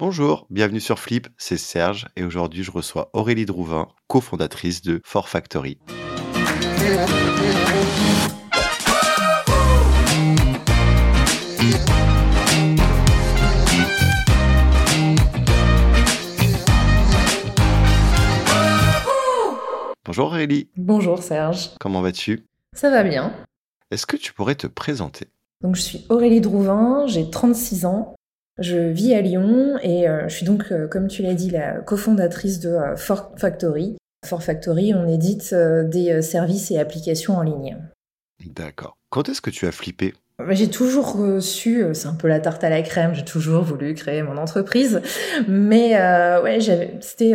Bonjour, bienvenue sur Flip, c'est Serge et aujourd'hui je reçois Aurélie Drouvin, cofondatrice de For Factory. Bonjour Aurélie. Bonjour Serge. Comment vas-tu? Ça va bien. Est-ce que tu pourrais te présenter? Donc je suis Aurélie Drouvin, j'ai 36 ans. Je vis à Lyon et euh, je suis donc, euh, comme tu l'as dit, la cofondatrice de euh, For Factory. For Factory, on édite des services et applications en ligne. D'accord. Quand est-ce que tu as flippé? Bah, j'ai toujours su, c'est un peu la tarte à la crème, j'ai toujours voulu créer mon entreprise, mais ouais, j'avais, c'était,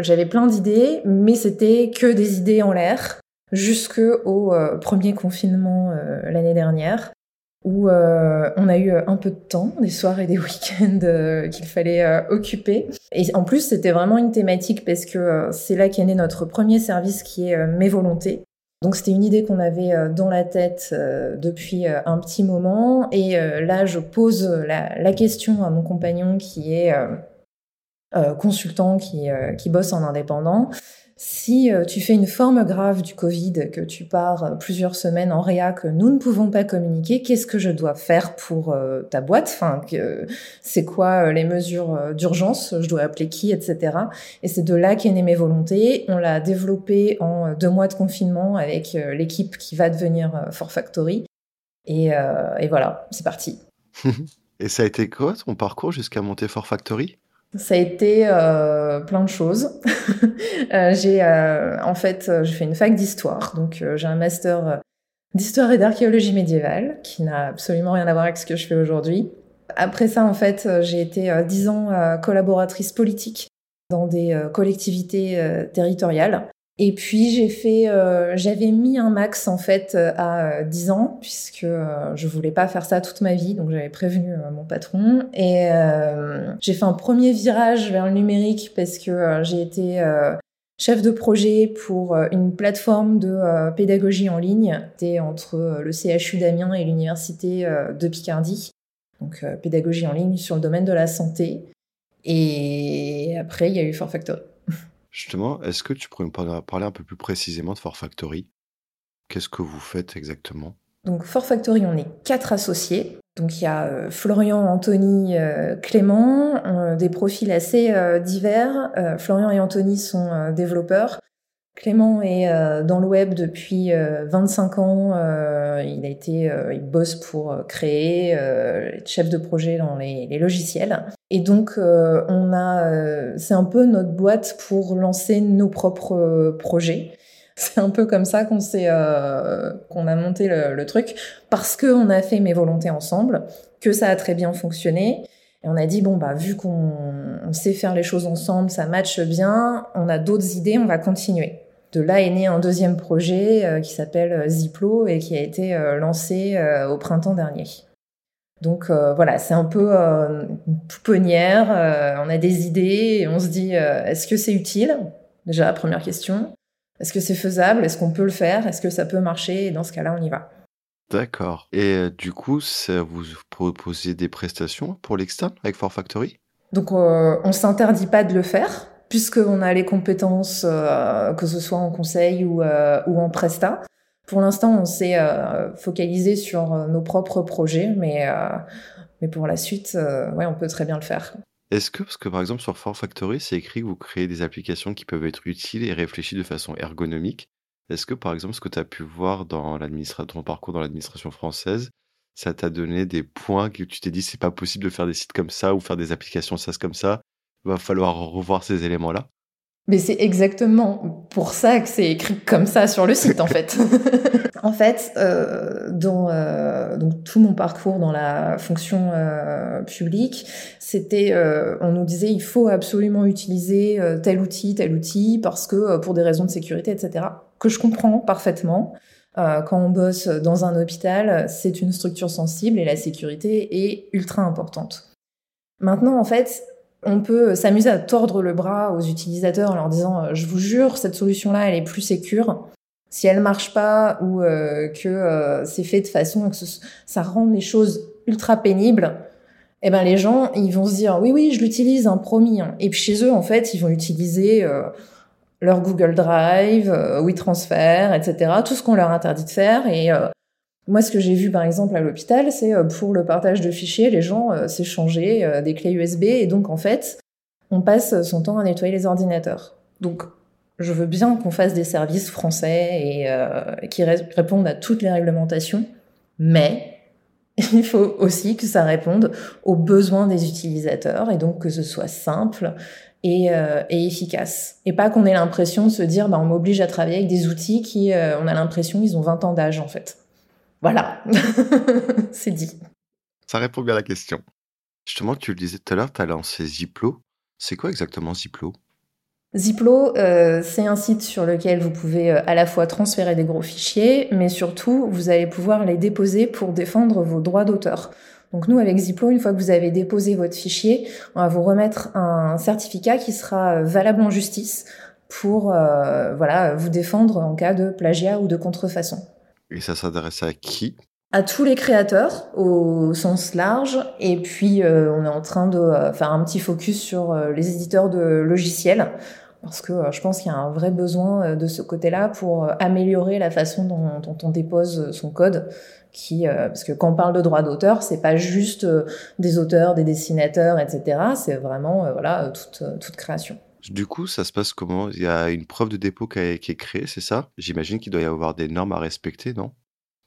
j'avais plein d'idées, mais c'était que des idées en l'air, jusqu'au premier confinement l'année dernière où euh, on a eu euh, un peu de temps, des soirs et des week-ends euh, qu'il fallait occuper. Et en plus, c'était vraiment une thématique parce que c'est là qu'est né notre premier service qui est Mes Volontés. Donc c'était une idée qu'on avait dans la tête depuis un petit moment. Et là, je pose la, question à mon compagnon qui est consultant, qui, qui bosse en indépendant. Si euh, tu fais une forme grave du Covid, que tu pars euh, plusieurs semaines en réa, que nous ne pouvons pas communiquer, qu'est-ce que je dois faire pour euh, ta boîte? Enfin, c'est quoi les mesures d'urgence? Je dois appeler qui, etc. Et c'est de là qu'est née mes volontés. On l'a développé en deux mois de confinement avec l'équipe qui va devenir For Factory. Et, voilà, c'est parti. et ça a été quoi ton parcours jusqu'à monter For Factory? Ça a été euh, plein de choses. euh, j'ai euh, en fait j'ai fait une fac d'histoire, donc j'ai un master d'histoire et d'archéologie médiévale qui n'a absolument rien à voir avec ce que je fais aujourd'hui. Après ça, en fait, j'ai été dix ans collaboratrice politique dans des collectivités territoriales. Et puis j'ai fait, euh, j'avais mis un max en fait euh, à 10 ans puisque euh, je voulais pas faire ça toute ma vie, donc j'avais prévenu mon patron. Et j'ai fait un premier virage vers le numérique parce que j'ai été chef de projet pour une plateforme de pédagogie en ligne. C'était entre le CHU d'Amiens et l'université de Picardie. Donc pédagogie en ligne sur le domaine de la santé. Et après il y a eu For Factory. Justement, est-ce que tu pourrais me parler un peu plus précisément de For Factory? Qu'est-ce que vous faites exactement? Donc For Factory, on est quatre associés. Donc il y a euh, Florian, Anthony, euh, Clément, euh, des profils assez divers. Florian et Anthony sont développeurs. Clément est dans le web depuis 25 ans. il a été, il bosse pour créer, chef de projet dans les logiciels. Et donc, euh, on a, euh, c'est un peu notre boîte pour lancer nos propres euh, projets. C'est un peu comme ça qu'on s'est, qu'on a monté le, truc parce que on a fait mes volontés ensemble, que ça a très bien fonctionné. Et on a dit bon bah vu qu'on sait faire les choses ensemble, ça matche bien, on a d'autres idées, on va continuer. De là est né un deuxième projet qui s'appelle Ziplo et qui a été lancé au printemps dernier. Donc euh, voilà, c'est un peu euh, pouponnière, euh, on a des idées et on se dit est-ce que c'est utile? Déjà la première question. Est-ce que c'est faisable? Est-ce qu'on peut le faire? Est-ce que ça peut marcher? Et dans ce cas-là, on y va. D'accord. Et du coup, ça vous proposez des prestations pour l'externe avec For Factory? Donc on ne s'interdit pas de le faire puisqu'on a les compétences, que ce soit en conseil ou, ou en prestat. Pour l'instant, on s'est euh, focalisé sur euh, nos propres projets, mais, euh, mais pour la suite, ouais, on peut très bien le faire. Est-ce que, parce que par exemple sur For Factory, c'est écrit que vous créez des applications qui peuvent être utiles et réfléchies de façon ergonomique, est-ce que par exemple ce que tu as pu voir dans ton parcours dans l'administration française, ça t'a donné des points que tu t'es dit c'est pas possible de faire des sites comme ça ou faire des applications SaaS comme ça, va falloir revoir ces éléments-là? Mais c'est exactement pour ça que c'est écrit comme ça sur le site, en fait. en fait, euh, dans euh, donc tout mon parcours dans la fonction euh, publique, c'était, euh, on nous disait, il faut absolument utiliser euh, tel outil, tel outil, parce que euh, pour des raisons de sécurité, etc. Que je comprends parfaitement. quand on bosse dans un hôpital, c'est une structure sensible et la sécurité est ultra importante. Maintenant, en fait, on peut s'amuser à tordre le bras aux utilisateurs en leur disant euh, je vous jure cette solution là elle est plus sécure si elle marche pas ou euh, que euh, c'est fait de façon que ça rend les choses ultra pénibles eh ben les gens, ils vont se dire oui, oui, je l'utilise, un promis. Hein. Et puis chez eux, en fait, ils vont utiliser euh, leur Google Drive, euh, WeTransfer, etc. Tout ce qu'on leur interdit de faire. Et euh, moi, ce que j'ai vu par exemple à l'hôpital, c'est euh, pour le partage de fichiers, les gens s'échangeaient des clés USB. Et donc, en fait, on passe son temps à nettoyer les ordinateurs. Donc, je veux bien qu'on fasse des services français et qui répondent à toutes les réglementations, mais il faut aussi que ça réponde aux besoins des utilisateurs et donc que ce soit simple et, euh, efficace. Et pas qu'on ait l'impression de se dire, bah, on m'oblige à travailler avec des outils qui, euh, on a l'impression, ils ont 20 ans d'âge en fait. Voilà, c'est dit. Ça répond bien à la question. Justement, tu le disais tout à l'heure, tu as lancé Ziplo. C'est quoi exactement Ziplo? Ziplo, euh, c'est un site sur lequel vous pouvez euh, à la fois transférer des gros fichiers, mais surtout, vous allez pouvoir les déposer pour défendre vos droits d'auteur. Donc nous, avec Ziplo, une fois que vous avez déposé votre fichier, on va vous remettre un certificat qui sera euh, valable en justice pour voilà vous défendre en cas de plagiat ou de contrefaçon. Et ça s'adresse à qui? À tous les créateurs au sens large. Et puis on est en train de faire un petit focus sur les éditeurs de logiciels. Parce que je pense qu'il y a un vrai besoin de ce côté-là pour améliorer la façon dont, on dépose son code. Parce que quand on parle de droit d'auteur c'est pas juste des auteurs des dessinateurs etc c'est vraiment voilà toute, toute création du coup, ça se passe comment? Il y a une preuve de dépôt qui, est créée, c'est ça? J'imagine qu'il doit y avoir des normes à respecter, non?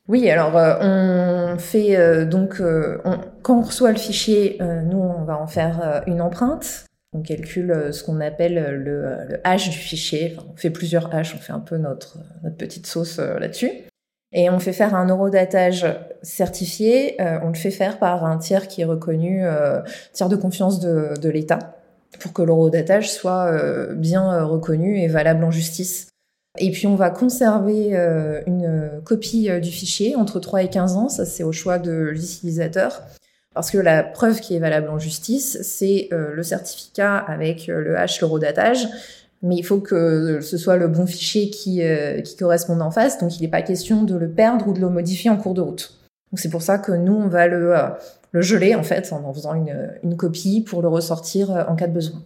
Oui, alors euh, on fait euh, donc euh, quand on reçoit le fichier, nous on va en faire une empreinte. On calcule ce qu'on appelle le, hash du fichier. on fait plusieurs hash, on fait un peu notre, petite sauce là-dessus. Et on fait faire un eurodatage certifié. on le fait faire par un tiers qui est reconnu, tiers de confiance de l'État, pour que l'eurodatage soit bien reconnu et valable en justice. Et puis on va conserver euh, une copie euh, du fichier entre 3 et 15 ans, ça c'est au choix de l'utilisateur. Parce que la preuve qui est valable en justice, c'est euh, le certificat avec le hash, l'eurodatage, mais il faut que ce soit le bon fichier qui, qui corresponde en face, donc il n'est pas question de le perdre ou de le modifier en cours de route. Donc c'est pour ça que nous, on va le, le geler en fait en en faisant une, une copie pour le ressortir en cas de besoin.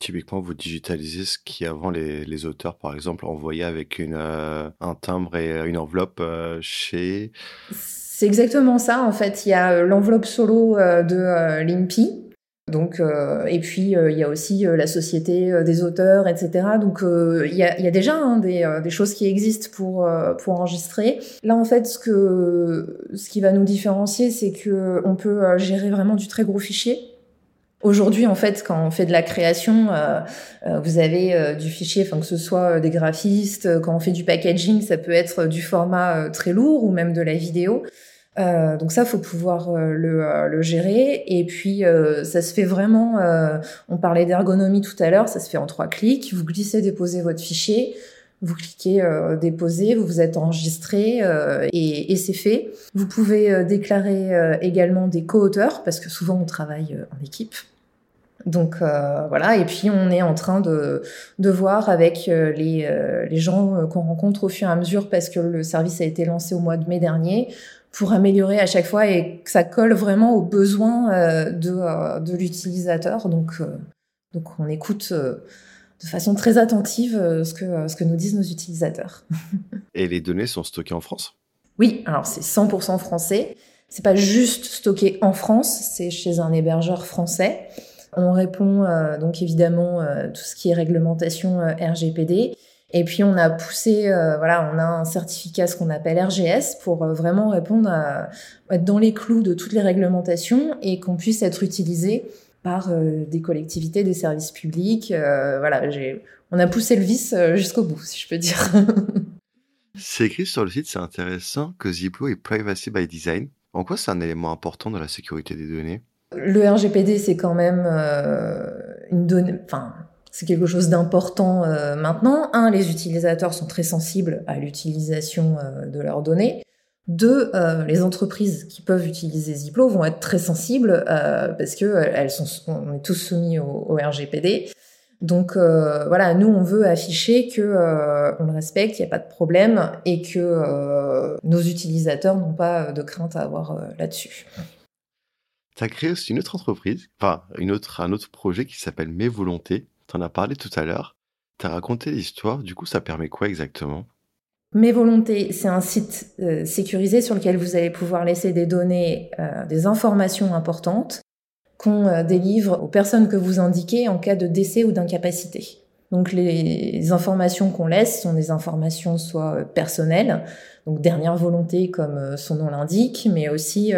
Typiquement, vous digitalisez ce qui avant les, les auteurs, par exemple, envoyaient avec une, euh, un timbre et euh, une enveloppe euh, chez... C'est exactement ça, en fait. Il y a l'enveloppe solo de l'INPI. Donc, et puis il y a aussi la société des auteurs, etc. Donc il y, a, déjà hein, des, choses qui existent pour enregistrer. Là en fait, ce qui va nous différencier, c'est que on peut gérer vraiment du très gros fichier. Aujourd'hui, en fait, quand on fait de la création, euh, euh, vous avez euh, du fichier, que ce soit des graphistes, quand on fait du packaging, ça peut être du format très lourd ou même de la vidéo. Donc ça, faut pouvoir le, le, gérer. Et puis, ça se fait vraiment. on parlait d'ergonomie tout à l'heure, ça se fait en trois clics. Vous glissez, déposez votre fichier. Vous cliquez déposer, vous vous êtes enregistré et, c'est fait. Vous pouvez déclarer également des co-auteurs parce que souvent on travaille en équipe. Donc euh, voilà, et puis on est en train de, voir avec euh, euh, les gens qu'on rencontre au fur et à mesure parce que le service a été lancé au mois de mai dernier pour améliorer à chaque fois et que ça colle vraiment aux besoins de, de l'utilisateur. Donc, donc on écoute de façon très attentive ce que, ce que nous disent nos utilisateurs. et les données sont stockées en France? Oui, alors c'est 100% français. C'est pas juste stocké en France, c'est chez un hébergeur français. On répond euh, donc évidemment euh, tout ce qui est réglementation euh, RGPD. Et puis on a poussé, voilà, on a un certificat ce qu'on appelle RGS pour vraiment répondre à être dans les clous de toutes les réglementations et qu'on puisse être utilisé par des collectivités, des services publics. voilà, j'ai, on a poussé le vice jusqu'au bout, si je peux dire. c'est écrit sur le site, c'est intéressant que Ziplo est privacy by design. En quoi c'est un élément important dans la sécurité des données? Le RGPD, c'est quand même euh, une donnée, enfin, c'est quelque chose d'important euh, maintenant. Un, les utilisateurs sont très sensibles à l'utilisation euh, de leurs données. Deux, les entreprises qui peuvent utiliser Ziplo vont être très sensibles parce que elles sont, on est tous soumis au, RGPD. Donc voilà, nous on veut afficher que on le respecte, il n'y a pas de problème et que nos utilisateurs n'ont pas de crainte à avoir là-dessus. Tu as créé aussi une autre entreprise, enfin un autre projet qui s'appelle Mes Volontés. Tu en as parlé tout à l'heure. Tu as raconté l'histoire. Du coup, ça permet quoi exactement? Mes Volontés, c'est un site euh, sécurisé sur lequel vous allez pouvoir laisser des données, euh, des informations importantes qu'on euh, délivre aux personnes que vous indiquez en cas de décès ou d'incapacité. Donc les informations qu'on laisse sont des informations soit personnelles, donc dernière volonté comme son nom l'indique, mais aussi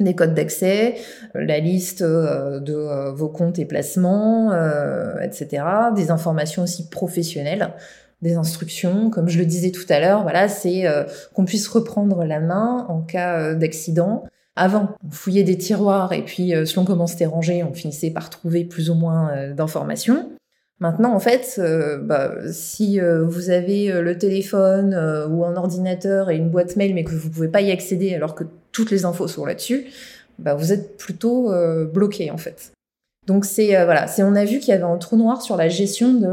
des codes d'accès, la liste de vos comptes et placements, etc. Des informations aussi professionnelles, des instructions, comme je le disais tout à l'heure, voilà, c'est qu'on puisse reprendre la main en cas d'accident avant, on fouillait des tiroirs et puis euh, selon comment c'était rangé, on finissait par trouver plus ou moins euh, d'informations. Maintenant, en fait, euh, bah, si vous avez le téléphone ou un ordinateur et une boîte mail, mais que vous pouvez pas y accéder alors que toutes les infos sont là-dessus, bah, vous êtes plutôt bloqué en fait. Donc c'est voilà, c'est on a vu qu'il y avait un trou noir sur la gestion de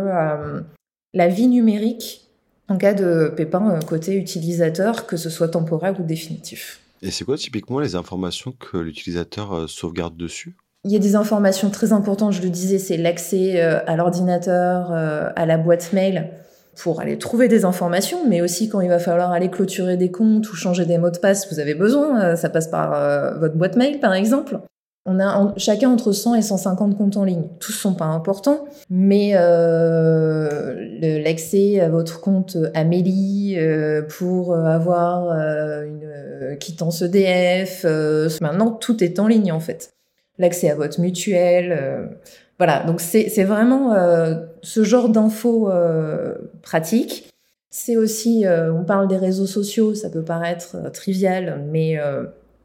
la vie numérique en cas de pépin côté utilisateur, que ce soit temporaire ou définitif. Et c'est quoi typiquement les informations que l'utilisateur euh, sauvegarde dessus? Il y a des informations très importantes, je le disais, c'est l'accès euh, à l'ordinateur, euh, à la boîte mail pour aller trouver des informations, mais aussi quand il va falloir aller clôturer des comptes ou changer des mots de passe, vous avez besoin, ça passe par votre boîte mail par exemple. On a chacun entre 100 et 150 comptes en ligne. Tous sont pas importants, mais euh, l'accès à votre compte Amélie euh, pour avoir euh, une quittance EDF, maintenant tout est en ligne en fait. L'accès à votre mutuelle, voilà. Donc c'est vraiment ce genre d'infos pratiques. C'est aussi, on parle des réseaux sociaux, ça peut paraître trivial, mais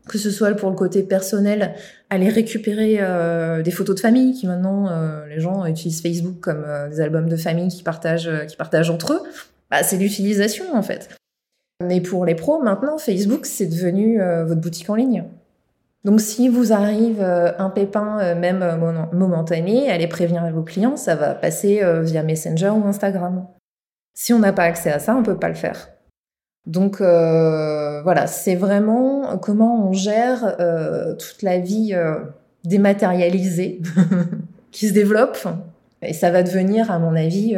que ce soit pour le côté personnel, aller récupérer euh, des photos de famille, qui maintenant euh, les gens utilisent Facebook comme euh, des albums de famille qui partagent, partagent entre eux, bah, c'est l'utilisation en fait. Mais pour les pros, maintenant, Facebook, c'est devenu votre boutique en ligne. Donc si vous arrive un pépin, même momentané, allez prévenir vos clients, ça va passer via Messenger ou Instagram. Si on n'a pas accès à ça, on peut pas le faire. Donc euh, voilà, c'est vraiment comment on gère euh, toute la vie euh, dématérialisée qui se développe. Et ça va devenir, à mon avis,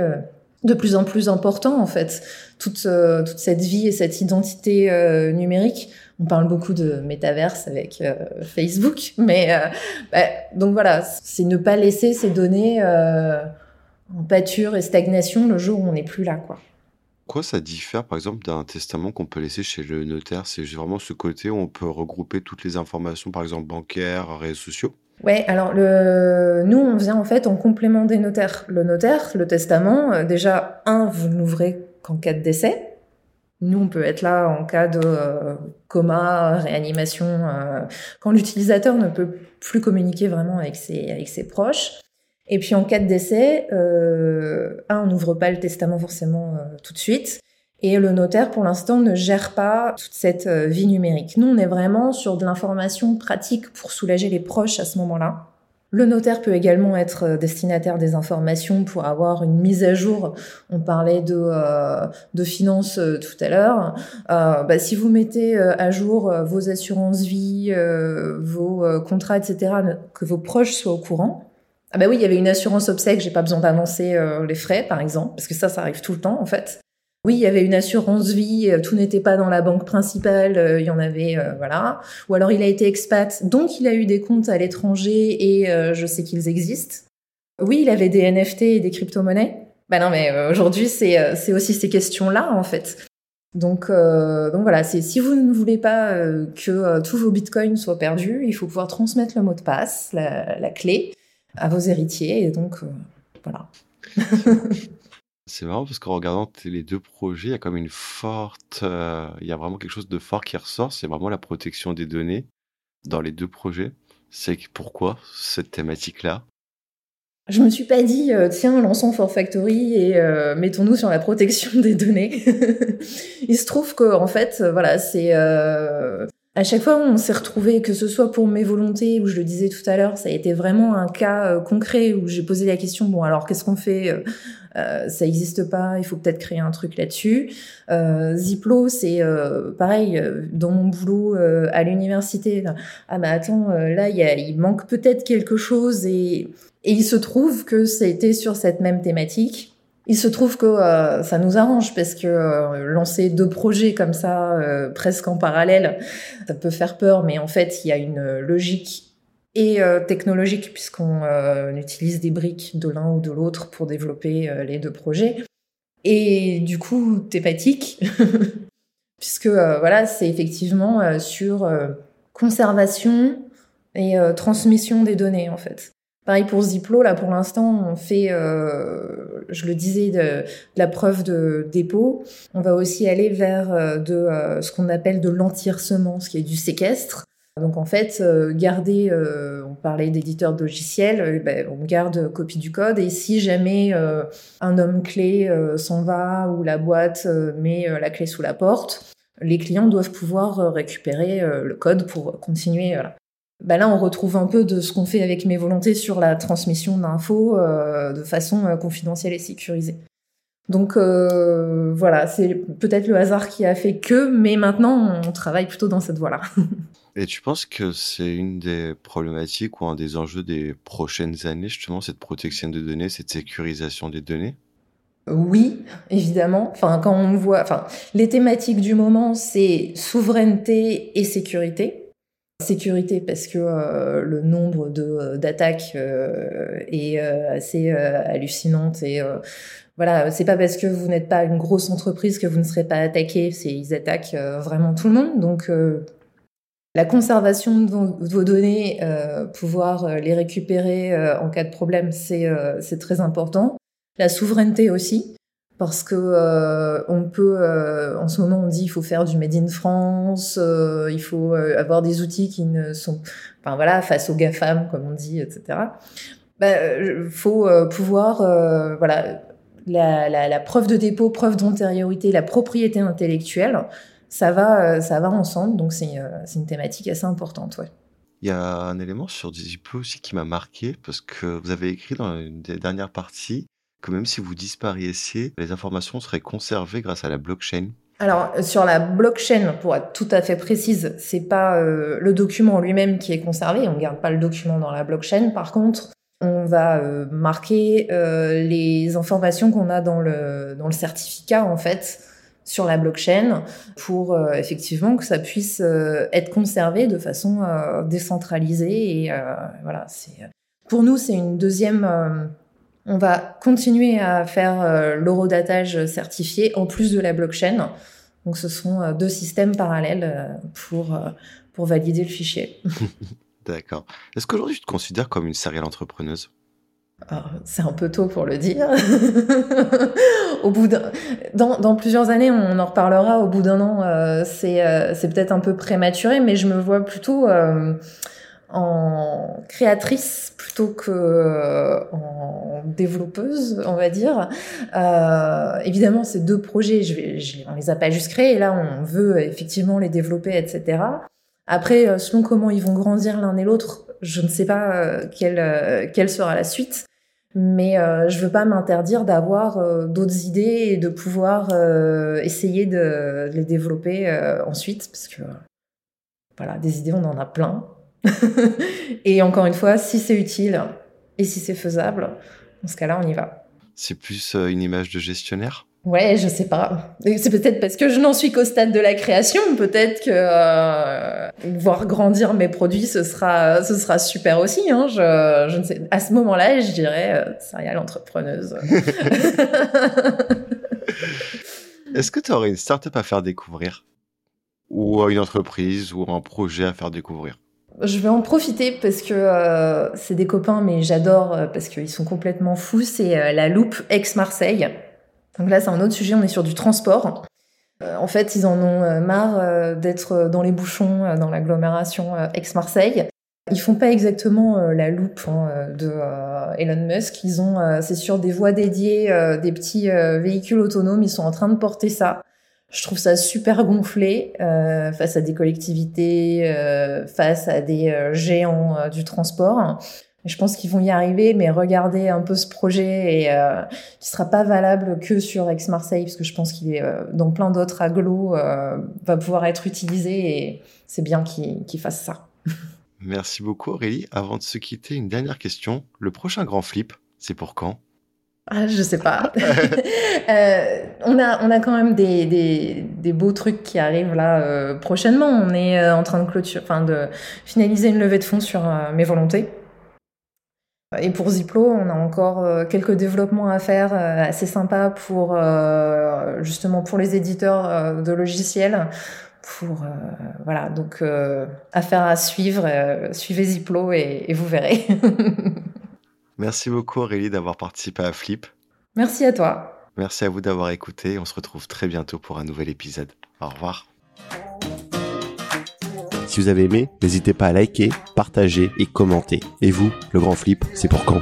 de plus en plus important en fait. Toute, toute cette vie et cette identité numérique. On parle beaucoup de métaverse avec Facebook, mais bah, donc voilà, c'est ne pas laisser ces données en pâture et stagnation le jour où on n'est plus là, quoi. Quoi ça diffère, par exemple, d'un testament qu'on peut laisser chez le notaire? C'est vraiment ce côté où on peut regrouper toutes les informations, par exemple bancaires, réseaux sociaux? Ouais, alors le... nous, on vient en fait en complément des notaires. Le notaire, le testament, euh, déjà, un, vous n'ouvrez qu'en cas de décès. Nous, on peut être là en cas de euh, coma, réanimation, euh, quand l'utilisateur ne peut plus communiquer vraiment avec ses, avec ses proches. Et puis en cas de décès, un, on n'ouvre pas le testament forcément tout de suite. Et le notaire, pour l'instant, ne gère pas toute cette euh, vie numérique. Nous, on est vraiment sur de l'information pratique pour soulager les proches à ce moment-là. Le notaire peut également être euh, destinataire des informations pour avoir une mise à jour. On parlait de, euh, de finances tout à l'heure. Euh, bah, si vous mettez à jour vos assurances vie, vos contrats, etc., que vos proches soient au courant, ah bah oui, il y avait une assurance obsèque, j'ai pas besoin d'annoncer euh, les frais, par exemple, parce que ça, ça arrive tout le temps, en fait. Oui, il y avait une assurance vie, euh, tout n'était pas dans la banque principale, euh, il y en avait, voilà. Ou alors il a été expat, donc il a eu des comptes à l'étranger et je sais qu'ils existent. Oui, il avait des NFT et des crypto-monnaies. Bah non, mais aujourd'hui, c'est aussi ces questions-là, en fait. Donc, voilà, si vous ne voulez pas que tous vos bitcoins soient perdus, il faut pouvoir transmettre le mot de passe, la, clé à vos héritiers. Et donc, euh, voilà. C'est marrant parce qu'en regardant les deux projets, il y a comme une forte, euh, il y a vraiment quelque chose de fort qui ressort. C'est vraiment la protection des données dans les deux projets. C'est pourquoi cette thématique-là? Je me suis pas dit euh, tiens lançons For Factory et mettons-nous sur la protection des données. il se trouve que en fait voilà c'est à chaque fois, on s'est retrouvé, que ce soit pour mes volontés, où je le disais tout à l'heure, ça a été vraiment un cas euh, concret où j'ai posé la question bon alors qu'est-ce qu'on fait euh, ça n'existe pas, il faut peut-être créer un truc là-dessus. Ziplo, c'est pareil, dans mon boulot à l'université, ah bah attends, là, il manque peut-être quelque chose et, et il se trouve que été sur cette même thématique. Il se trouve que euh, ça nous arrange parce que euh, lancer deux projets comme ça, euh, presque en parallèle, ça peut faire peur, mais en fait, il y a une logique et technologique puisqu'on utilise des briques de l'un ou de l'autre pour développer les deux projets. Et du coup, thématique, puisque voilà, c'est effectivement sur conservation et transmission des données en fait. Pareil pour Ziplo, là pour l'instant, on fait, euh, je le disais, de, la preuve de dépôt. On va aussi aller vers euh, de euh, ce qu'on appelle de l'antiercement, ce qui est du séquestre. Donc en fait, garder, on parlait d'éditeurs de logiciels, ben, on garde copie du code et si jamais un homme clé s'en va ou la boîte met la clé sous la porte, les clients doivent pouvoir récupérer le code pour continuer. Bah là, on retrouve un peu de ce qu'on fait avec mes volontés sur la transmission d'infos euh, de façon euh, confidentielle et sécurisée. Donc euh, voilà, c'est peut-être le hasard qui a fait que, mais maintenant, on travaille plutôt dans cette voie-là. et tu penses que c'est une des problématiques ou un des enjeux des prochaines années, justement, cette protection des données, cette sécurisation des données? Oui, évidemment. Enfin, quand on voit, enfin, les thématiques du moment, c'est souveraineté et sécurité. Sécurité parce que euh, le nombre euh, d'attaques euh, est assez hallucinante et voilà, c'est pas parce que vous n'êtes pas une grosse entreprise que vous ne serez pas attaqué, ils attaquent vraiment tout le monde. Donc la conservation de vos, données, pouvoir les récupérer en cas de problème, c'est très important. La souveraineté aussi parce que euh, on peut euh, en ce moment on dit il faut faire du made in France euh, il faut avoir des outils qui ne sont enfin voilà face aux gafam comme on dit etc bah, faut pouvoir voilà la, preuve de dépôt preuve d'antériorité la propriété intellectuelle ça va ça va ensemble donc c'est c'est une thématique assez importante ouais il y a un élément sur Disiplo aussi qui m'a marqué parce que vous avez écrit dans une des dernières parties que même si vous disparaissiez, les informations seraient conservées grâce à la blockchain alors sur la blockchain, pour être tout à fait précise, c'est pas euh, le document lui-même qui est conservé. On garde pas le document dans la blockchain. Par contre, on va euh, marquer euh, les informations qu'on a dans le dans le certificat en fait sur la blockchain pour effectivement que ça puisse être conservé de façon décentralisée et voilà. C'est pour nous c'est une deuxième on va continuer à faire euh, l'eurodatage certifié en plus de la blockchain. Donc ce sont euh, deux systèmes parallèles euh, pour, pour valider le fichier. D'accord. Est-ce qu'aujourd'hui tu te considères comme une serial entrepreneuse? C'est un peu tôt pour le dire. au bout dans, dans, plusieurs années, on en reparlera. Au bout d'un an, c'est c'est peut-être un peu prématuré, mais je me vois plutôt en créatrice plutôt que euh, en développeuse, on va dire. Euh, évidemment, ces deux projets, je on les a pas juste créés. Là, on veut effectivement les développer, etc. Après, euh, selon comment ils vont grandir l'un et l'autre, je ne sais pas euh, quelle, quelle sera la suite. Mais euh, je veux pas m'interdire d'avoir d'autres idées et de pouvoir essayer de, les développer ensuite, parce que voilà, des idées, on en a plein. et encore une fois, si c'est utile et si c'est faisable, dans ce cas-là, on y va. C'est plus euh, une image de gestionnaire? Ouais, je sais pas. C'est peut-être parce que je n'en suis qu'au stade de la création. Peut-être que euh, voir grandir mes produits, ce sera, ce sera super aussi. Hein. Je, je ne sais. À ce moment-là, je dirais euh, serial entrepreneuse. Est-ce que tu aurais une startup à faire découvrir? Ou une entreprise ou un projet à faire découvrir? Je vais en profiter parce que euh, c'est des copains, mais j'adore euh, parce qu'ils sont complètement fous. C'est la loupe ex-Marseille. Donc là, c'est un autre sujet. On est sur du transport. en fait, ils en ont marre d'être dans les bouchons dans l'agglomération ex-Marseille. Ils font pas exactement la loupe hein, de Elon Musk. Ils ont, c'est sur des voies dédiées, des petits véhicules autonomes. Ils sont en train de porter ça. Je trouve ça super gonflé euh, face à des collectivités, euh, face à des euh, géants euh, du transport. Je pense qu'ils vont y arriver, mais regardez un peu ce projet et euh, qui sera pas valable que sur Aix-Marseille, parce que je pense qu'il est euh, dans plein d'autres agglos, euh, va pouvoir être utilisé et c'est bien qu'ils qu fassent ça. Merci beaucoup Aurélie. Avant de se quitter, une dernière question. Le prochain grand flip, c'est pour quand? Ah, je sais pas. euh, on a on a quand même des, des, des beaux trucs qui arrivent là euh, prochainement. On est euh, en train de clôture, enfin de finaliser une levée de fonds sur mes volontés. Et pour Ziplo, on a encore euh, quelques développements à faire euh, assez sympas pour euh, justement pour les éditeurs de logiciels. Pour voilà donc affaire à suivre. suivez Ziplo et, et vous verrez. Merci beaucoup Aurélie d'avoir participé à Flip. Merci à toi. Merci à vous d'avoir écouté. On se retrouve très bientôt pour un nouvel épisode. Au revoir. Vous avez aimé, n'hésitez pas à liker, partager et commenter. Et vous, le grand flip, c'est pour quand?